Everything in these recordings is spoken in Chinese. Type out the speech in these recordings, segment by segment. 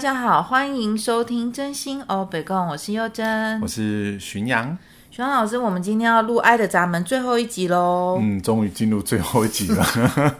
大家好，欢迎收听真心哦北共，我是佑真，我是巡阳。巡洋老师，我们今天要录《爱的闸门》最后一集喽。嗯，终于进入最后一集了，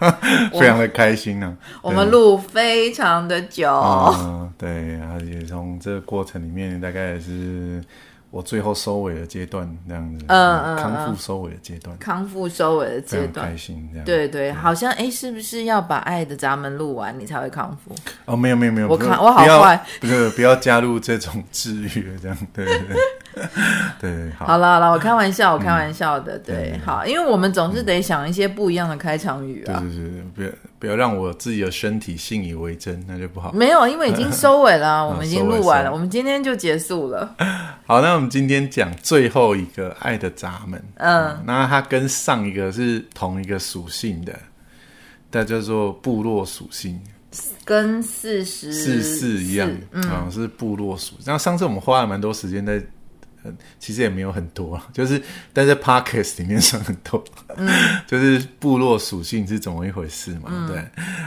非常的开心呢、啊。我们录非常的久。嗯，对，而且从这个过程里面，大概也是。我最后收尾的阶段，这样子，嗯嗯，康复收尾的阶段，康复收尾的阶段，开心这样，对对，好像哎，是不是要把《爱的闸门》录完，你才会康复？哦，没有没有没有，我看我好坏，不是不要加入这种治愈的这样，对 对对。对，好，好了好了，我开玩笑，我开玩笑的，对，好，因为我们总是得想一些不一样的开场语啊，对对对，不要不要让我自己的身体信以为真，那就不好。没有，因为已经收尾了，我们已经录完了，我们今天就结束了。好，那我们今天讲最后一个爱的闸门，嗯，那它跟上一个是同一个属性的，它叫做部落属性。跟四十四四一样，嗯，嗯，是部落属。然后上次我们花了蛮多时间在。其实也没有很多，就是但在 Podcast 里面算很多，嗯，就是部落属性是怎么一回事嘛，嗯、对。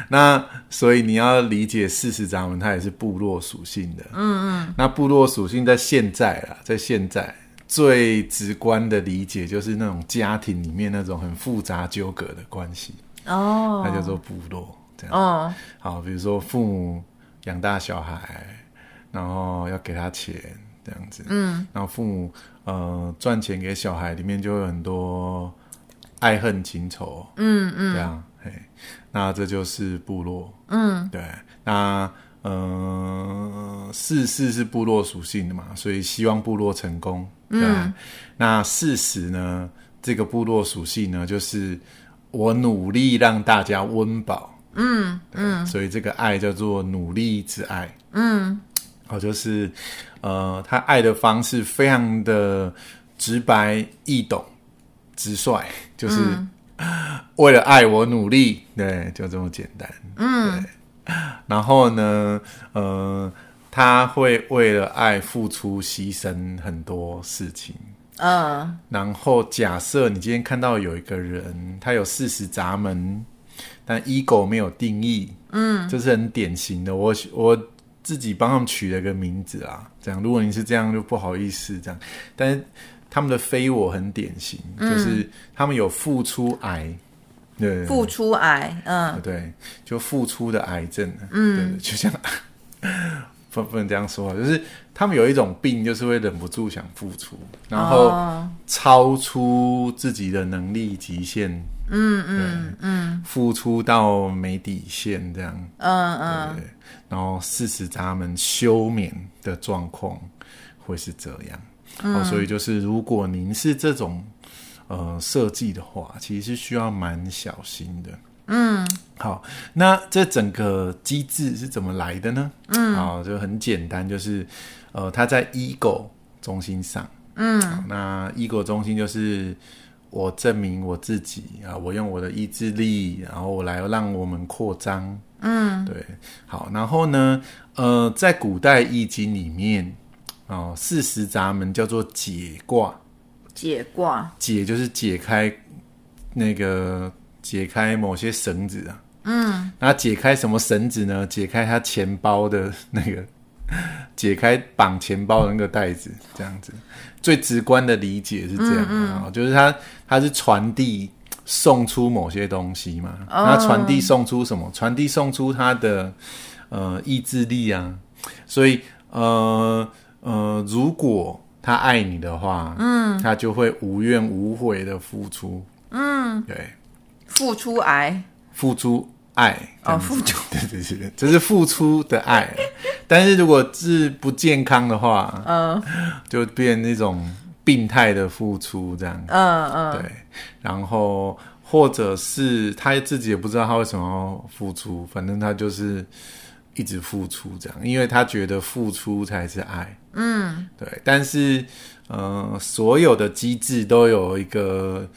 那所以你要理解四十闸门，它也是部落属性的，嗯嗯。那部落属性在现在啦，在现在最直观的理解就是那种家庭里面那种很复杂纠葛的关系哦，它叫做部落这样。哦，好，比如说父母养大小孩，然后要给他钱。这样子，嗯，然后父母呃赚钱给小孩，里面就有很多爱恨情仇，嗯嗯，这样，嘿，那这就是部落，嗯，对，那呃四四是部落属性的嘛，所以希望部落成功，对，嗯，那四十呢，这个部落属性呢，就是我努力让大家温饱，嗯嗯，所以这个爱叫做努力之爱，嗯。哦，就是，呃，他爱的方式非常的直白易懂、直率，就是、嗯、为了爱我努力，对，就这么简单。嗯，对。然后呢，呃，他会为了爱付出、牺牲很多事情。嗯。然后假设你今天看到有一个人，他有四十闸门，但 ego 没有定义。嗯，这是很典型的。我我。自己帮他们取了个名字啊，这样。如果你是这样，就不好意思这样。但是他们的非我很典型，嗯、就是他们有付出癌，对，付出癌，嗯，对，就付出的癌症，嗯，对，就像 不不能这样说，就是他们有一种病，就是会忍不住想付出，然后超出自己的能力极限。嗯嗯嗯，付出到没底线这样，嗯嗯，对，然后四十他们休眠的状况会是这样，嗯、哦，所以就是如果您是这种呃设计的话，其实是需要蛮小心的。嗯，好，那这整个机制是怎么来的呢？嗯，好，就很简单，就是呃，它在 ego 中心上，嗯，那 ego 中心就是。我证明我自己啊！我用我的意志力，然后我来让我们扩张。嗯，对，好。然后呢，呃，在古代易经里面，哦，四十闸门叫做解卦。解卦，解就是解开那个解开某些绳子啊。嗯，那解开什么绳子呢？解开他钱包的那个。解开绑钱包的那个袋子，这样子。最直观的理解是这样啊，嗯嗯，就是他他是传递送出某些东西嘛，那传递送出什么？传递送出他的呃意志力啊，所以呃呃，如果他爱你的话，嗯，他就会无怨无悔的付出，嗯，对，付出爱，付出。爱哦，付出，对对对，这是付出的爱。但是如果是不健康的话，嗯，就变那种病态的付出这样，嗯嗯，对。然后或者是他自己也不知道他为什么要付出，反正他就是一直付出这样，因为他觉得付出才是爱，嗯，对。但是，呃，所有的机制都有一个。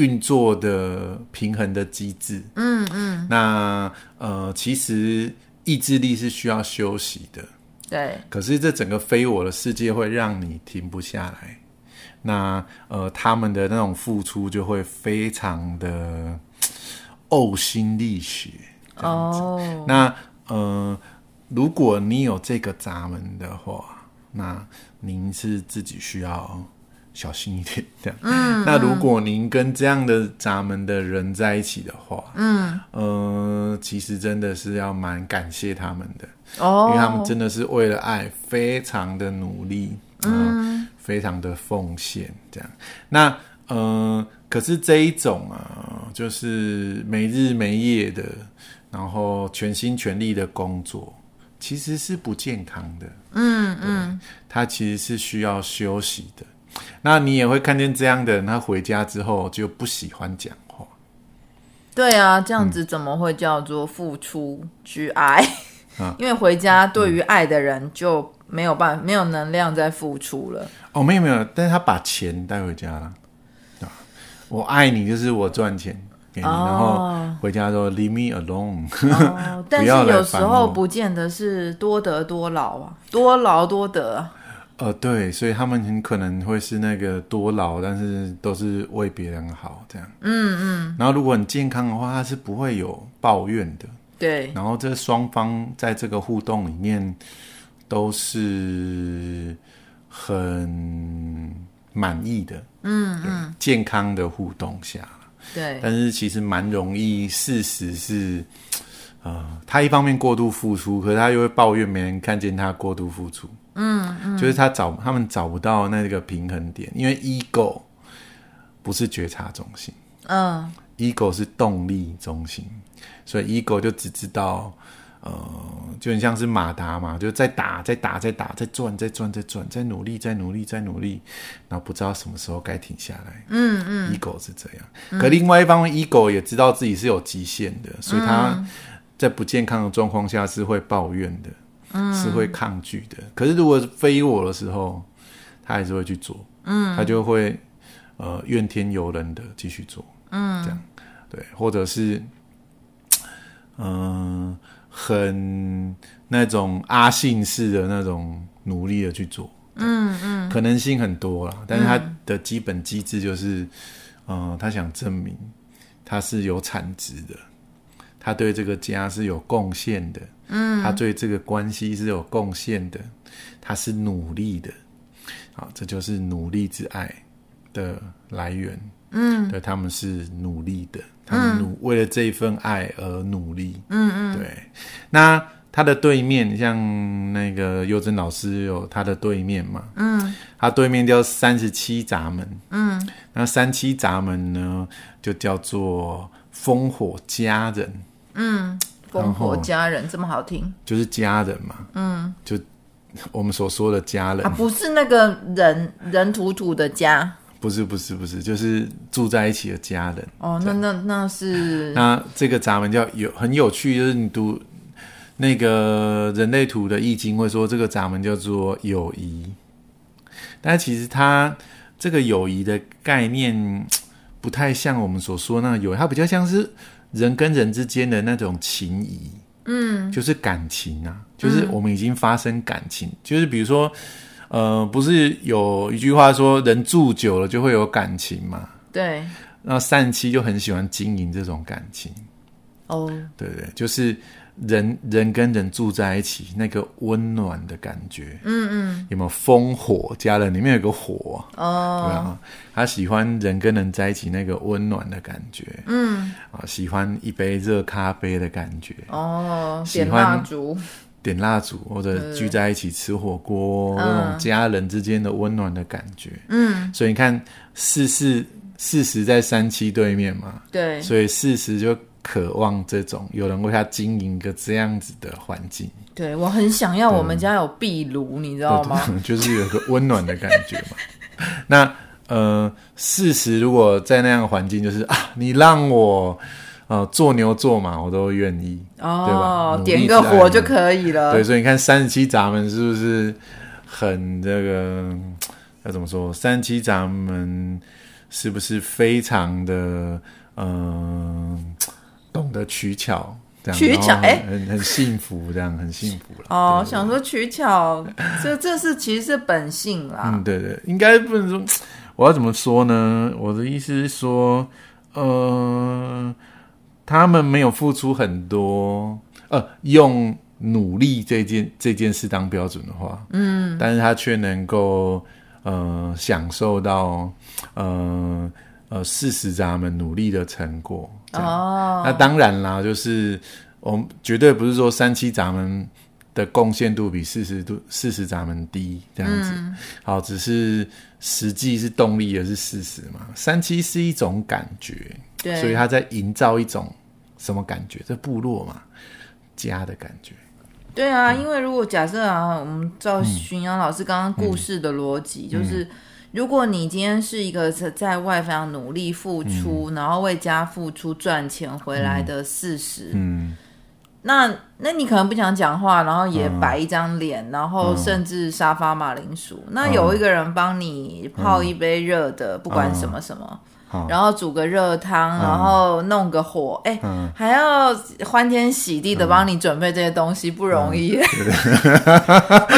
运作的平衡的机制，嗯嗯，那呃，其实意志力是需要休息的，对。可是这整个非我的世界会让你停不下来，那呃，他们的那种付出就会非常的呕心沥血，哦。那呃，如果你有这个闸门的话，那您是自己需要小心一点 这样。嗯，那如果您跟这样的闸门的人在一起的话，嗯，呃，其实真的是要蛮感谢他们的哦，因为他们真的是为了爱非常的努力，嗯，非常的奉献这样。那呃，可是这一种啊，就是没日没夜的，然后全心全力的工作。其实是不健康的，嗯嗯，他其实是需要休息的。那你也会看见这样的人，他回家之后就不喜欢讲话。对啊，这样子怎么会叫做付出之爱？嗯、因为回家对于爱的人就没有办法，没有能量再付出了。哦，没有没有，但是他把钱带回家了。我爱你，就是我赚钱。给你，然后回家说 Leave me alone。哦，但是有时候不见得是多得多劳啊，多劳多得啊。呃，对，所以他们很可能会是那个多劳，但是都是为别人好这样。嗯嗯。然后如果很健康的话，他是不会有抱怨的。对。然后这双方在这个互动里面都是很满意的。嗯嗯。健康的互动下。对，但是其实蛮容易。事实是，呃，他一方面过度付出，可是他又会抱怨没人看见他过度付出。嗯嗯，就是他找他们找不到那个平衡点，因为 ego 不是觉察中心，嗯，ego 是动力中心，所以 ego 就只知道。呃，就很像是马达嘛，就在打，在打，在打，在转，在转，在转，在努力，在努力，在努力，然后不知道什么时候该停下来。嗯嗯，ego 是这样。嗯、可另外一方面，ego 也知道自己是有极限的，所以他在不健康的状况下是会抱怨的，嗯，是会抗拒的。可是如果非我的时候，他还是会去做，嗯，他就会呃怨天尤人的继续做，嗯，这样。对，或者是嗯。呃很那种阿信式的那种努力的去做，嗯嗯，可能性很多啦，但是他的基本机制就是，嗯、呃，他想证明他是有产值的，他对这个家是有贡献的，嗯，他对这个关系是有贡献的，他是努力的，好，这就是努力之爱的来源，嗯，对，他们是努力的。他们努为了这一份爱而努力，嗯嗯，对。那他的对面，像那个幼珍老师有他的对面嘛，嗯，他对面叫三十七闸门，嗯，那三七闸门呢，就叫做烽火佳人，嗯，烽火家人这么好听，就是家人嘛，嗯，就我们所说的家人，啊，不是那个人人土土的家。不是不是不是，就是住在一起的家人。哦，那那那是 那这个闸门叫有很有趣，就是你读那个人类图的易经会说这个闸门叫做友谊，但其实它这个友谊的概念不太像我们所说那个友谊，它比较像是人跟人之间的那种情谊，嗯，就是感情啊，就是我们已经发生感情，嗯、就是比如说。呃，不是有一句话说，人住久了就会有感情嘛？对。那善妻就很喜欢经营这种感情。哦。对对，就是人人跟人住在一起，那个温暖的感觉。嗯嗯。有没有风火家人？里面有个火。哦。对啊。他喜欢人跟人在一起那个温暖的感觉。嗯。啊，喜欢一杯热咖啡的感觉。哦。喜欢蜡烛。点蜡烛，或者聚在一起吃火锅，那种家人之间的温暖的感觉。嗯，所以你看，四四四十在三七对面嘛，对，所以四十就渴望这种有人为他经营一个这样子的环境。对，我很想要我们家有壁炉，你知道吗？就是有个温暖的感觉嘛。那呃，事实如果在那样的环境，就是啊，你让我。呃，做牛做马我都愿意，哦，对吧？点个火就可以了。对，所以你看三十七闸门是不是很这个？要怎么说？三十七闸门是不是非常的嗯、呃，懂得取巧？这样取巧，哎，很很幸福，这样很幸福了。哦，想说取巧，这这是其实是本性啦。嗯，对对，应该不能说。我要怎么说呢？我的意思是说，呃。他们没有付出很多，呃，用努力这件这件事当标准的话，嗯，但是他却能够呃享受到呃呃四十咱们努力的成果。哦，那当然啦，就是我们绝对不是说三七闸门的贡献度比四十度四十闸门低这样子。嗯、好，只是实际是动力也是事实嘛。三七是一种感觉，对，所以他在营造一种什么感觉？这部落嘛，家的感觉。对啊，因为如果假设啊，我们照巡洋老师刚刚故事的逻辑，嗯、就是如果你今天是一个在在外非常努力付出，嗯、然后为家付出赚钱回来的事实、嗯，嗯，那那你可能不想讲话，然后也摆一张脸，嗯、然后甚至沙发马铃薯，嗯、那有一个人帮你泡一杯热的，嗯、不管什么什么。然后煮个热汤，然后弄个火，哎，还要欢天喜地的帮你准备这些东西，不容易。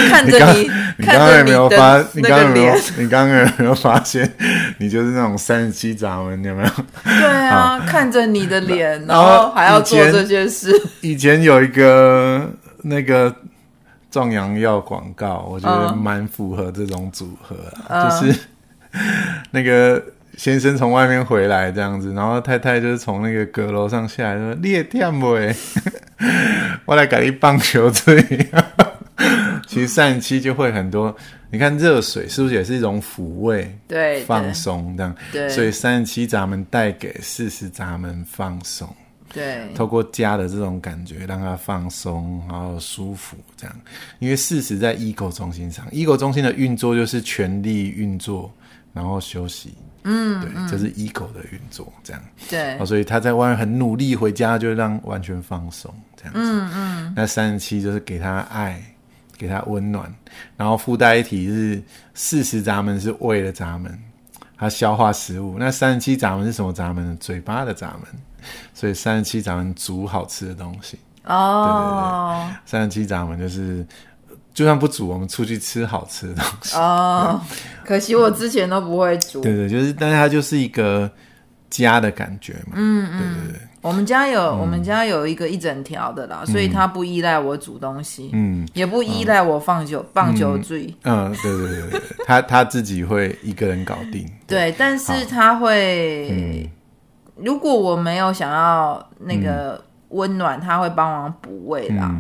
看着你，看着你的那个脸，你刚刚有没有发现，你就是那种三十七闸门，有没有？对啊，看着你的脸，然后还要做这些事。以前有一个那个壮阳药广告，我觉得蛮符合这种组合，就是那个。先生从外面回来这样子，然后太太就是从那个阁楼上下来说：“你也忝不？我来给你棒球队。”其实三十七就会很多，你看热水是不是也是一种抚慰？对，放松这样。对，所以三十七咱们带给四十咱们放松。对，透过家的这种感觉，让他放松，然后舒服这样。因为事实在 ego 中心上，ego 中心的运作就是全力运作，然后休息。嗯，对，这是 ego 的运作，这样。对，哦，所以他在外面很努力，回家就让完全放松，这样子。嗯嗯。那三十七就是给他爱，给他温暖，然后附带一体是四十闸门是胃的闸门，他消化食物。那三十七闸门是什么闸门？嘴巴的闸门。所以三十七闸门煮好吃的东西。哦。对对对，三十七闸门就是。就算不煮，我们出去吃好吃的东西。哦，可惜我之前都不会煮。对 对，就是，但是它就是一个家的感觉嘛。嗯嗯，对对对。我们家有，我们家有一个一整条的啦，所以它不依赖我煮东西，嗯，也不依赖我放酒放酒醉。嗯，对对对对，他他自己会一个人搞定。对，但是他会，如果我没有想要那个温暖，他会帮忙补位啦。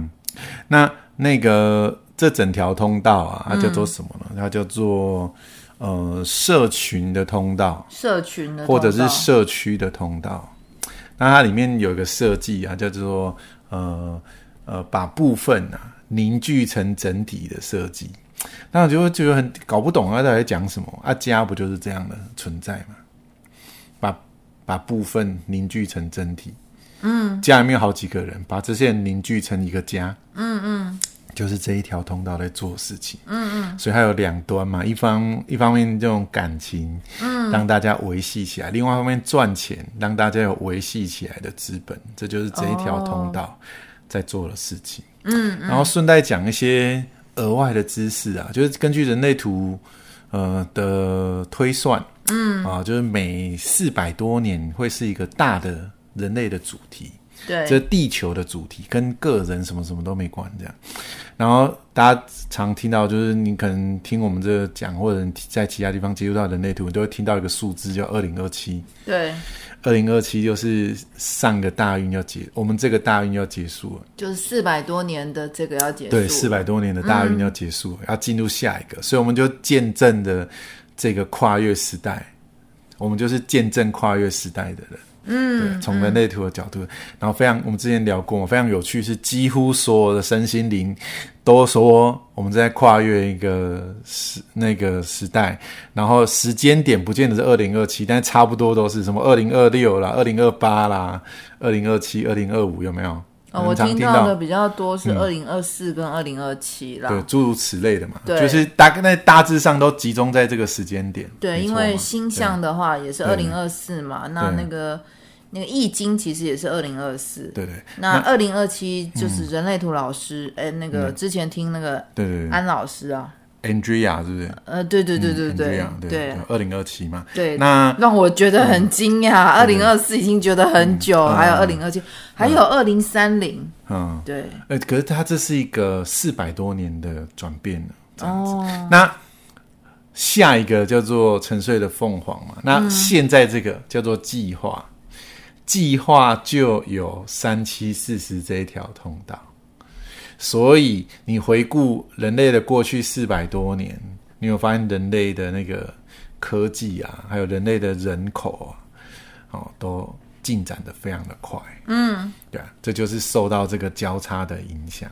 那那个。这整条通道啊，它叫做什么呢？嗯、它叫做呃社群的通道，社群的或者是社区的通道。那它里面有一个设计啊，叫做呃呃把部分啊凝聚成整体的设计。那我就会觉得很搞不懂啊，他在讲什么？啊，家不就是这样的存在嘛？把把部分凝聚成整体。嗯，家里面有好几个人，把这些人凝聚成一个家。嗯嗯。嗯就是这一条通道在做事情，嗯嗯，所以它有两端嘛，一方一方面这种感情，嗯，让大家维系起来；另外一方面赚钱，让大家有维系起来的资本，这就是这一条通道在做的事情。嗯，然后顺带讲一些额外的知识啊，就是根据人类图呃的推算，嗯。啊，就是每四百多年会是一个大的人类的主题。对，这地球的主题跟个人什么什么都没关，这样。然后大家常听到，就是你可能听我们这个讲，或者在其他地方接触到人类图，你都会听到一个数字叫二零二七。对，二零二七就是上个大运要结，我们这个大运要结束了，就是四百多年的这个要结束。对，四百多年的大运要结束，嗯、要进入下一个，所以我们就见证的这个跨越时代，我们就是见证跨越时代的人。嗯，从人类图的角度，然后非常，我们之前聊过，非常有趣，是几乎所有的身心灵都说我们在跨越一个时那个时代，然后时间点不见得是二零二七，但差不多都是什么二零二六啦、二零二八啦、二零二七、二零二五，有没有？哦，我听到的比较多是二零二四跟二零二七啦，对，诸如此类的嘛，对，就是大概那大致上都集中在这个时间点。对，因为星象的话也是二零二四嘛，那那个那个易经其实也是二零二四，对对。那二零二七就是人类图老师，哎，那个之前听那个对对安老师啊，Andrea 是不是？呃，对对对对对对，二零二七嘛。对，那让我觉得很惊讶。二零二四已经觉得很久，还有二零二七，还有二零三零。嗯，对。呃，可是它这是一个四百多年的转变了，这样子。那下一个叫做沉睡的凤凰嘛？那现在这个叫做计划，计划就有三七四十这一条通道。所以你回顾人类的过去四百多年，你有发现人类的那个科技啊，还有人类的人口啊，哦，都进展的非常的快。嗯，对啊，这就是受到这个交叉的影响，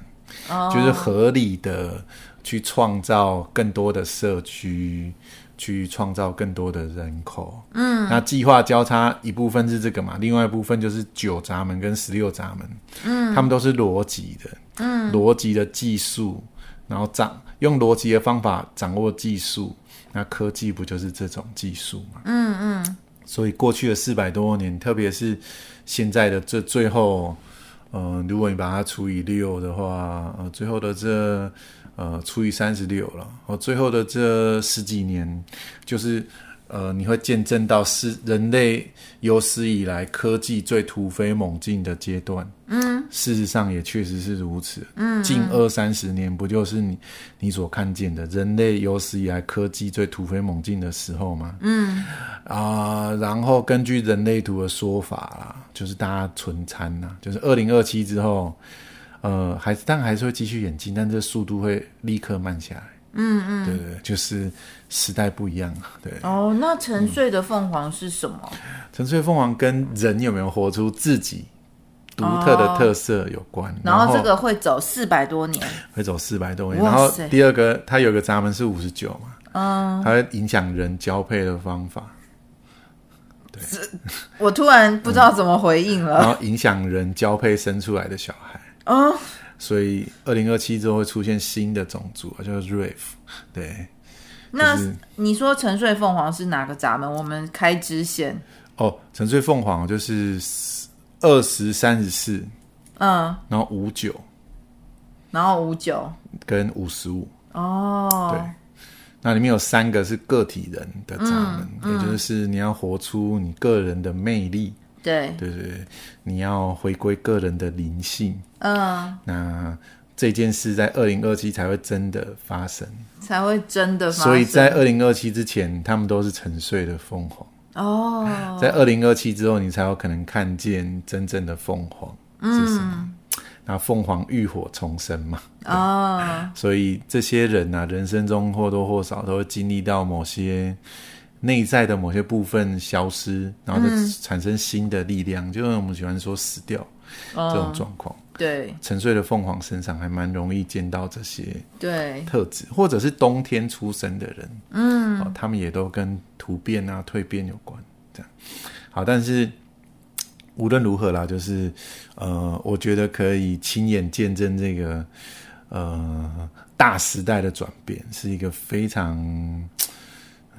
哦，就是合理的去创造更多的社区。去创造更多的人口，嗯，那计划交叉一部分是这个嘛，另外一部分就是九闸门跟十六闸门，嗯，他们都是逻辑的，嗯，逻辑的技术，然后掌用逻辑的方法掌握技术，那科技不就是这种技术嘛，嗯嗯，所以过去的四百多年，特别是现在的这最后，嗯、呃，如果你把它除以六的话，呃，最后的这。呃，除以三十六了。我最后的这十几年，就是呃，你会见证到是人类有史以来科技最突飞猛进的阶段。嗯，事实上也确实是如此。嗯，近二三十年不就是你你所看见的人类有史以来科技最突飞猛进的时候吗？嗯，啊、呃，然后根据人类图的说法啦，就是大家存餐呐，就是二零二七之后。呃，还是，但还是会继续演进，但这速度会立刻慢下来。嗯嗯，对对，就是时代不一样。对哦，那沉睡的凤凰是什么？沉睡凤凰跟人有没有活出自己独特的特色有关。哦、然后这个会走四百多年，会走四百多年。然后第二个，它有个闸门是五十九嘛，嗯，它会影响人交配的方法。对，我突然不知道怎么回应了。嗯、然后影响人交配生出来的小孩。哦，所以二零二七之后会出现新的种族，叫做 Wraith。对，那、就是、你说沉睡凤凰是哪个闸门？我们开支线。哦，沉睡凤凰就是二十三十四，嗯，然后五九，然后五九跟五十五。哦，对，那里面有三个是个体人的闸门，嗯、也就是你要活出你个人的魅力。对对对，你要回归个人的灵性，嗯，那这件事在二零二七才会真的发生，才会真的发生。所以在二零二七之前，他们都是沉睡的凤凰哦。在二零二七之后，你才有可能看见真正的凤凰？嗯、那凤凰浴火重生嘛？哦，所以这些人啊，人生中或多或少都会经历到某些。内在的某些部分消失，然后就产生新的力量，嗯、就是我们喜欢说死掉、哦、这种状况。对，沉睡的凤凰身上还蛮容易见到这些对特质，或者是冬天出生的人，嗯、哦，他们也都跟突变啊、蜕变有关。这样好，但是无论如何啦，就是呃，我觉得可以亲眼见证这个呃大时代的转变，是一个非常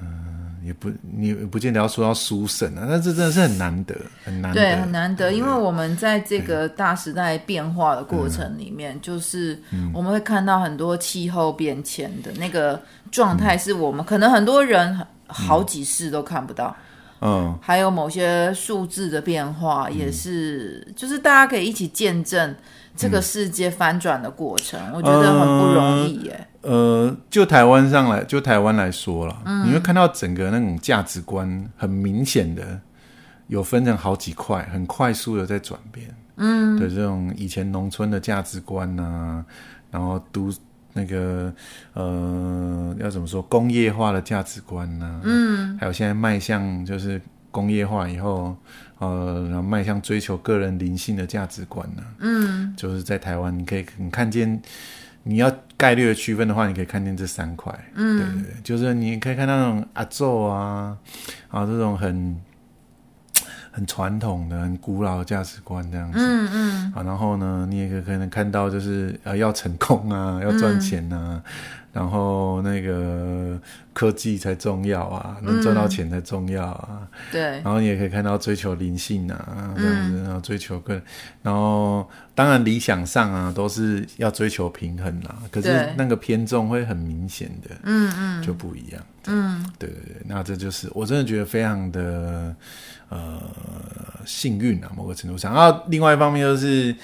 嗯。呃也不，你不见得要说要书神啊，那这真的是很难得，很难得，对，很难得，因为我们在这个大时代变化的过程里面，就是我们会看到很多气候变迁的那个状态，是我们可能很多人好几世都看不到，嗯，还有某些数字的变化，也是，就是大家可以一起见证。这个世界翻转的过程，嗯、我觉得很不容易耶。呃，就台湾上来，就台湾来说了，嗯、你会看到整个那种价值观很明显的有分成好几块，很快速的在转变。嗯，的这种以前农村的价值观啊，然后都那个呃，要怎么说工业化的价值观啊，嗯，还有现在迈向就是工业化以后。呃，然后迈向追求个人灵性的价值观呢？嗯，就是在台湾，你可以你看见，你要概率的区分的话，你可以看见这三块。嗯，对对对，就是你可以看到那种阿祖啊，啊这种很很传统的、很古老的价值观这样子。嗯嗯。啊，然后呢，你也可可能看到，就是呃要成功啊，要赚钱啊，然后那个科技才重要啊，能赚到钱才重要啊。嗯、对。然后你也可以看到追求灵性啊，这样子，嗯、然后追求更，然后当然理想上啊，都是要追求平衡啦。可是那个偏重会很明显的，嗯嗯，就不一样。嗯，对对对。那这就是我真的觉得非常的呃幸运啊，某个程度上。然后另外一方面就是。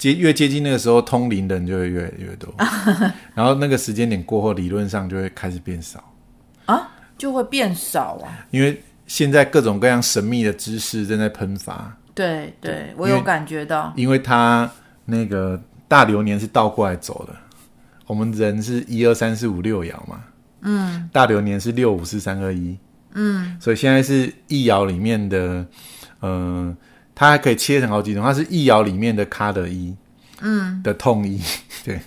接越接近那个时候，通灵的人就会越来越多，然后那个时间点过后，理论上就会开始变少啊，就会变少啊。因为现在各种各样神秘的知识正在喷发。对对，我有感觉到。因为它那个大流年是倒过来走的，我们人是一二三四五六爻嘛，嗯，大流年是六五四三二一，嗯，所以现在是一爻里面的，嗯、呃。它还可以切成好几种，它是易爻里面的卡的一，嗯，的痛一，对，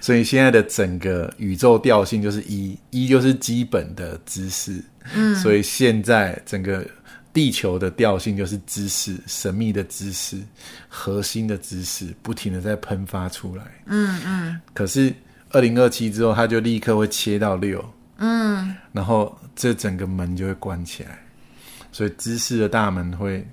所以现在的整个宇宙调性就是一，一就是基本的知识，嗯，所以现在整个地球的调性就是知识，神秘的知识，核心的知识，不停的在喷发出来，嗯嗯。可是二零二七之后，它就立刻会切到六，嗯，然后这整个门就会关起来，所以知识的大门会。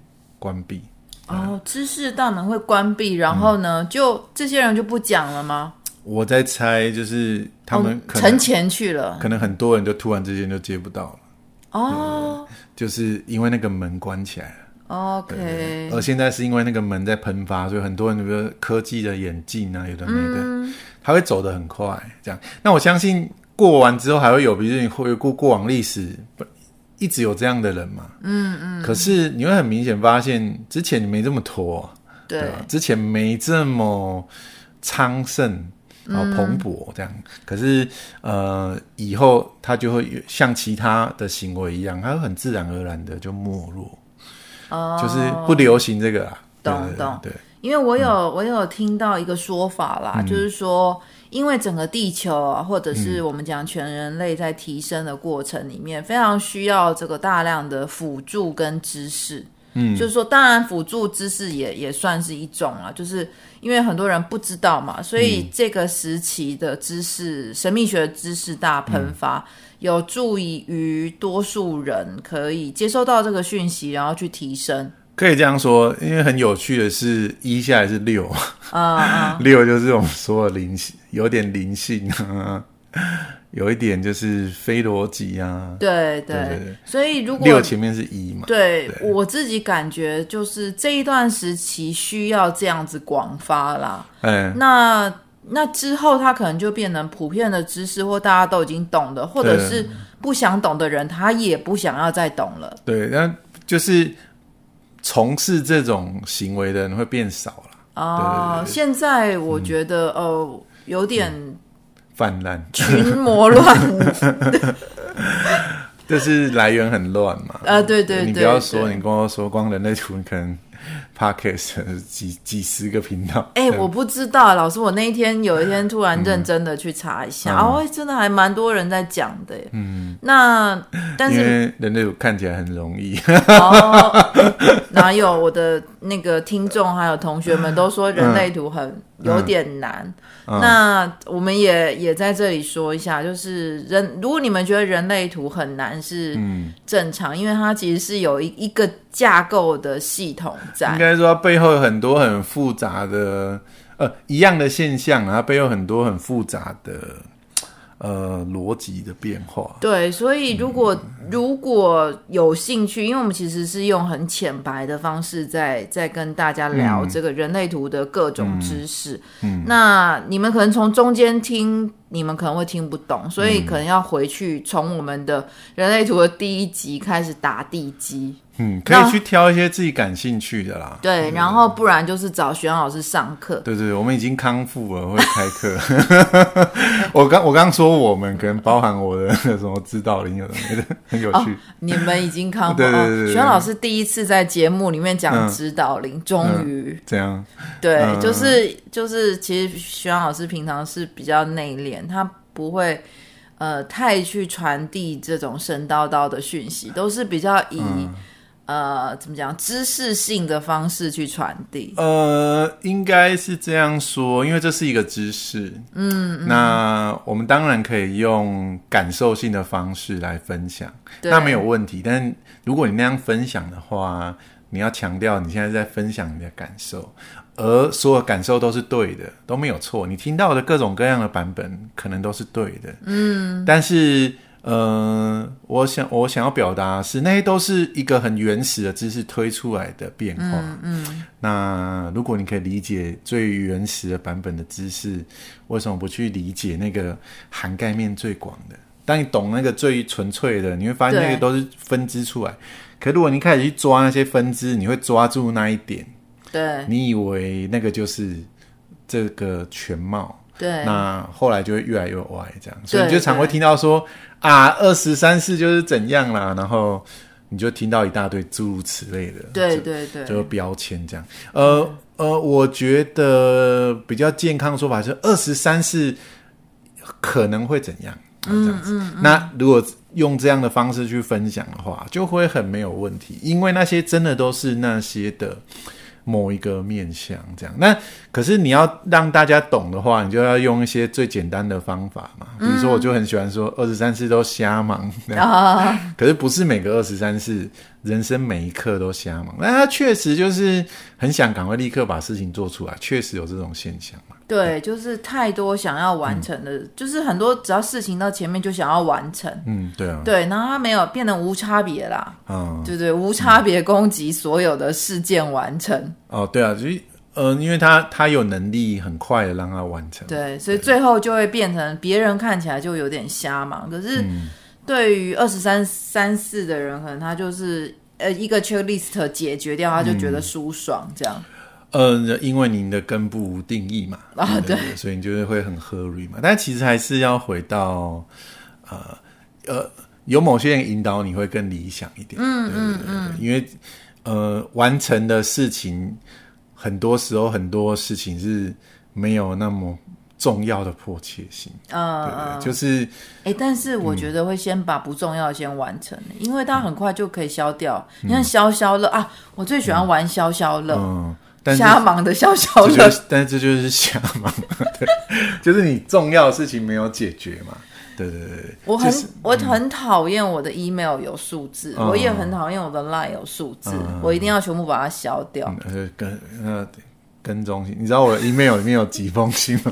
关闭哦，知识大门会关闭，然后呢，嗯、就这些人就不讲了吗？我在猜，就是他们可能沉潜去了，可能很多人就突然之间就接不到了。哦，就是因为那个门关起来了。OK，而现在是因为那个门在喷发，所以很多人，比如说科技的眼镜啊，有的没的，嗯、它会走得很快。这样，那我相信过完之后还会有，比如你回顾过往历史。一直有这样的人嘛，嗯嗯，可是你会很明显发现，之前你没这么拖，对？之前没这么昌盛，然后蓬勃这样。嗯、可是呃，以后他就会像其他的行为一样，他会很自然而然的就没落，哦，就是不流行这个啊，懂懂，对，因为我有、嗯、我有听到一个说法啦，嗯、就是说。因为整个地球啊，或者是我们讲全人类在提升的过程里面，嗯、非常需要这个大量的辅助跟知识。嗯，就是说，当然辅助知识也也算是一种啊，就是因为很多人不知道嘛，所以这个时期的知识，嗯、神秘学知识大喷发，嗯、有助于多数人可以接收到这个讯息，然后去提升。可以这样说，因为很有趣的是，一下来是六啊，六就是我们说的灵性，有点灵性啊，有一点就是非逻辑啊。对对对，所以如果六前面是一嘛，对，对我自己感觉就是这一段时期需要这样子广发啦。嗯，那那之后他可能就变成普遍的知识，或大家都已经懂的，或者是不想懂的人，他也不想要再懂了。对，那就是。从事这种行为的人会变少了哦。现在我觉得，嗯、呃，有点泛滥，群魔乱，就是来源很乱嘛？啊，对对对，你不要说，你跟我说，光人类图可能。Podcast 几几十个频道，哎、欸，我不知道，老师，我那一天有一天突然认真的去查一下，哦、嗯，真的还蛮多人在讲的，嗯，那但是人类看起来很容易，哦，哪有我的那个听众还有同学们都说人类图很。有点难，嗯、那我们也也在这里说一下，就是人，如果你们觉得人类图很难是正常，嗯、因为它其实是有一一个架构的系统在，应该说它背后有很多很复杂的呃一样的现象，它背后很多很复杂的。呃，逻辑的变化。对，所以如果、嗯、如果有兴趣，因为我们其实是用很浅白的方式在在跟大家聊这个人类图的各种知识。嗯，嗯，那你们可能从中间听，你们可能会听不懂，所以可能要回去从我们的人类图的第一集开始打地基。嗯，可以去挑一些自己感兴趣的啦。对，然后不然就是找学长老师上课。对对，我们已经康复了，会开课。我刚我刚说我们可能包含我的那个什么指导灵有的没的，很有趣。你们已经康复。对对对，学长老师第一次在节目里面讲指导灵，终于这样。对，就是就是，其实学长老师平常是比较内敛，他不会呃太去传递这种神叨叨的讯息，都是比较以。呃，怎么讲？知识性的方式去传递？呃，应该是这样说，因为这是一个知识。嗯，嗯，那我们当然可以用感受性的方式来分享，那没有问题。但如果你那样分享的话，你要强调你现在在分享你的感受，而所有感受都是对的，都没有错。你听到的各种各样的版本可能都是对的。嗯，但是。呃，我想我想要表达是，那些都是一个很原始的知识推出来的变化。嗯，嗯，那如果你可以理解最原始的版本的知识，为什么不去理解那个涵盖面最广的？当你懂那个最纯粹的，你会发现那个都是分支出来。可如果你开始去抓那些分支，你会抓住那一点。对，你以为那个就是这个全貌。对，那后来就会越来越歪，这样，所以你就常会听到说啊，二十三四就是怎样啦，然后你就听到一大堆诸如此类的，对对对，就标签这样。呃呃，我觉得比较健康的说法是二十三四可能会怎样，这样子。嗯嗯嗯。那如果用这样的方式去分享的话，就会很没有问题，因为那些真的都是那些的。某一个面向这样，那可是你要让大家懂的话，你就要用一些最简单的方法嘛。比如说，我就很喜欢说二十三式都瞎忙，嗯、可是不是每个二十三世。人生每一刻都瞎忙，那他确实就是很想赶快立刻把事情做出来，确实有这种现象嘛。对，就是太多想要完成的，嗯、就是很多只要事情到前面就想要完成。嗯，对啊。对，然后他没有变得无差别啦。嗯，对对，无差别攻击所有的事件完成。嗯、哦，对啊，就是呃，因为他他有能力很快的让他完成。对，所以最后就会变成别人看起来就有点瞎忙，可是。嗯对于二十三三四的人，可能他就是呃一个 checklist 解决掉，他就觉得舒爽这样。嗯、呃，因为您的根部无定义嘛，啊对，对，所以你就是会很 hurry 嘛。但其实还是要回到呃呃，有某些人引导你会更理想一点。嗯嗯嗯，因为呃完成的事情，很多时候很多事情是没有那么。重要的迫切性，嗯，对对就是，哎、欸，但是我觉得会先把不重要的先完成，嗯、因为它很快就可以消掉。嗯、你看消消乐啊，我最喜欢玩消消乐，嗯，瞎忙的消消乐，但是这就是瞎忙，对，就是你重要的事情没有解决嘛，对对对，我很、就是、我很讨厌我的 email 有数字，嗯、我也很讨厌我的 line 有数字，嗯、我一定要全部把它消掉，嗯、跟呃跟踪信，你知道我的 email 里面有几封信吗？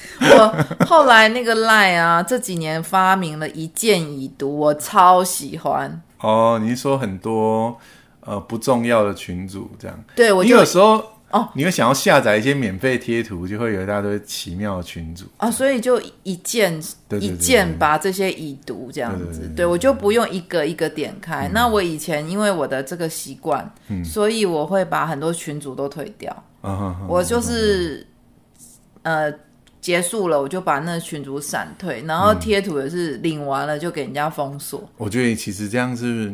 我后来那个 Line 啊，这几年发明了一键已读，我超喜欢。哦，你是说很多呃不重要的群组这样？对，我就有时候哦，你会想要下载一些免费贴图，就会有一大堆奇妙的群组啊，所以就一键一键把这些已读这样子。对，我就不用一个一个点开。嗯、那我以前因为我的这个习惯，嗯、所以我会把很多群组都退掉。嗯、我就是、嗯、呃。结束了，我就把那群主闪退，然后贴图也是领完了就给人家封锁。嗯、我觉得其实这样是，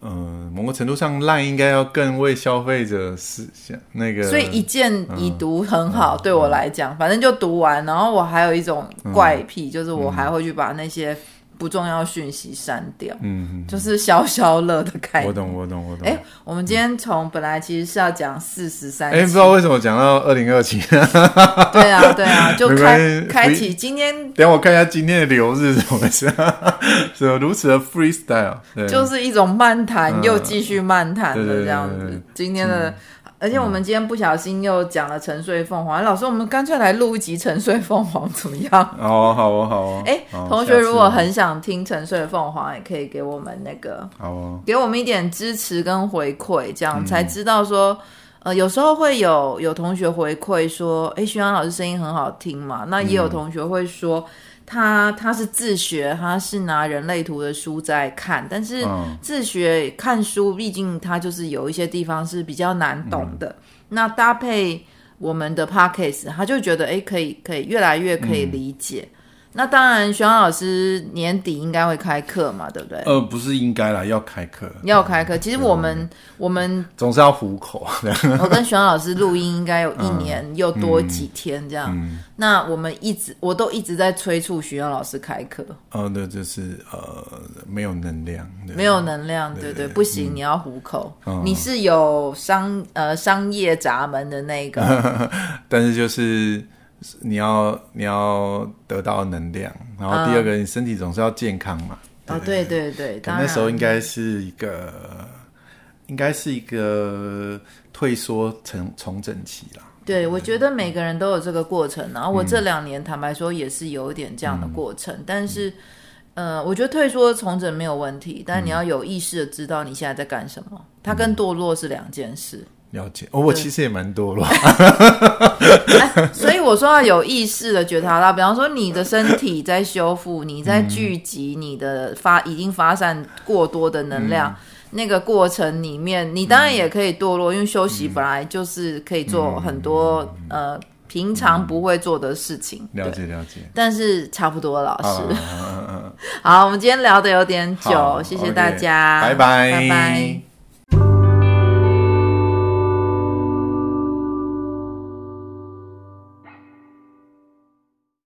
嗯、呃，某个程度上，LINE 应该要更为消费者是想那个。所以一键已读很好，嗯、对我来讲，嗯、反正就读完。然后我还有一种怪癖，嗯、就是我还会去把那些。不重要讯息删掉，嗯，嗯，就是消消乐的概念。我懂，我懂，我懂。哎、欸，我们今天从本来其实是要讲四十三，哎，不知道为什么讲到二零二七。对啊，对啊，就开开启今天。等下我看一下今天的流日怎么回事，怎么如此的 freestyle？就是一种漫谈又继续漫谈的这样子。今天的。而且我们今天不小心又讲了沉睡凤凰，老师，我们干脆来录一集沉睡凤凰怎么样？哦，好哦，好哦。哎，同学如果很想听沉睡凤凰，也可以给我们那个，好哦，给我们一点支持跟回馈，这样才知道说，呃，有时候会有有同学回馈说，哎，徐阳老师声音很好听嘛，那也有同学会说。他他是自学，他是拿人类图的书在看，但是自学看书，毕竟他就是有一些地方是比较难懂的。嗯、那搭配我们的 podcast，他就觉得哎，可以可以越来越可以理解。嗯、那当然，徐老师年底应该会开课嘛，对不对？呃，不是应该啦，要开课，要开课。其实我们我们总是要糊口。我跟徐老师录音应该有一年 又多几天这样。嗯嗯、那我们一直我都一直在催促徐老师开课。哦，对，就是呃，没有能量，没有能量，对对，不行，嗯、你要糊口。嗯、你是有商呃商业闸门的那个，但是就是。你要你要得到能量，然后第二个，你身体总是要健康嘛。哦，对对？对，那时候应该是一个，应该是一个退缩重重整期啦。对，我觉得每个人都有这个过程，然后我这两年坦白说也是有一点这样的过程，但是，呃，我觉得退缩重整没有问题，但你要有意识的知道你现在在干什么，它跟堕落是两件事。了解。哦，我其实也蛮多了，所以我说要有意识的觉察到，比方说你的身体在修复，你在聚集你的发已经发散过多的能量，嗯、那个过程里面，你当然也可以堕落，嗯、因为休息本来就是可以做很多、嗯、呃平常不会做的事情。了解了解，但是差不多，老师。好，我们今天聊的有点久，好谢谢大家，拜拜。拜拜。